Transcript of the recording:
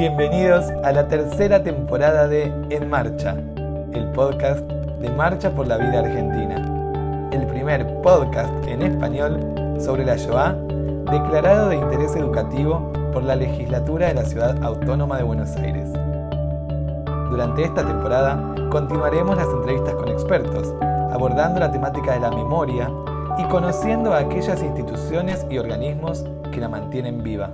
Bienvenidos a la tercera temporada de En Marcha, el podcast de Marcha por la Vida Argentina, el primer podcast en español sobre la Shoah declarado de interés educativo por la legislatura de la Ciudad Autónoma de Buenos Aires. Durante esta temporada continuaremos las entrevistas con expertos, abordando la temática de la memoria y conociendo a aquellas instituciones y organismos que la mantienen viva.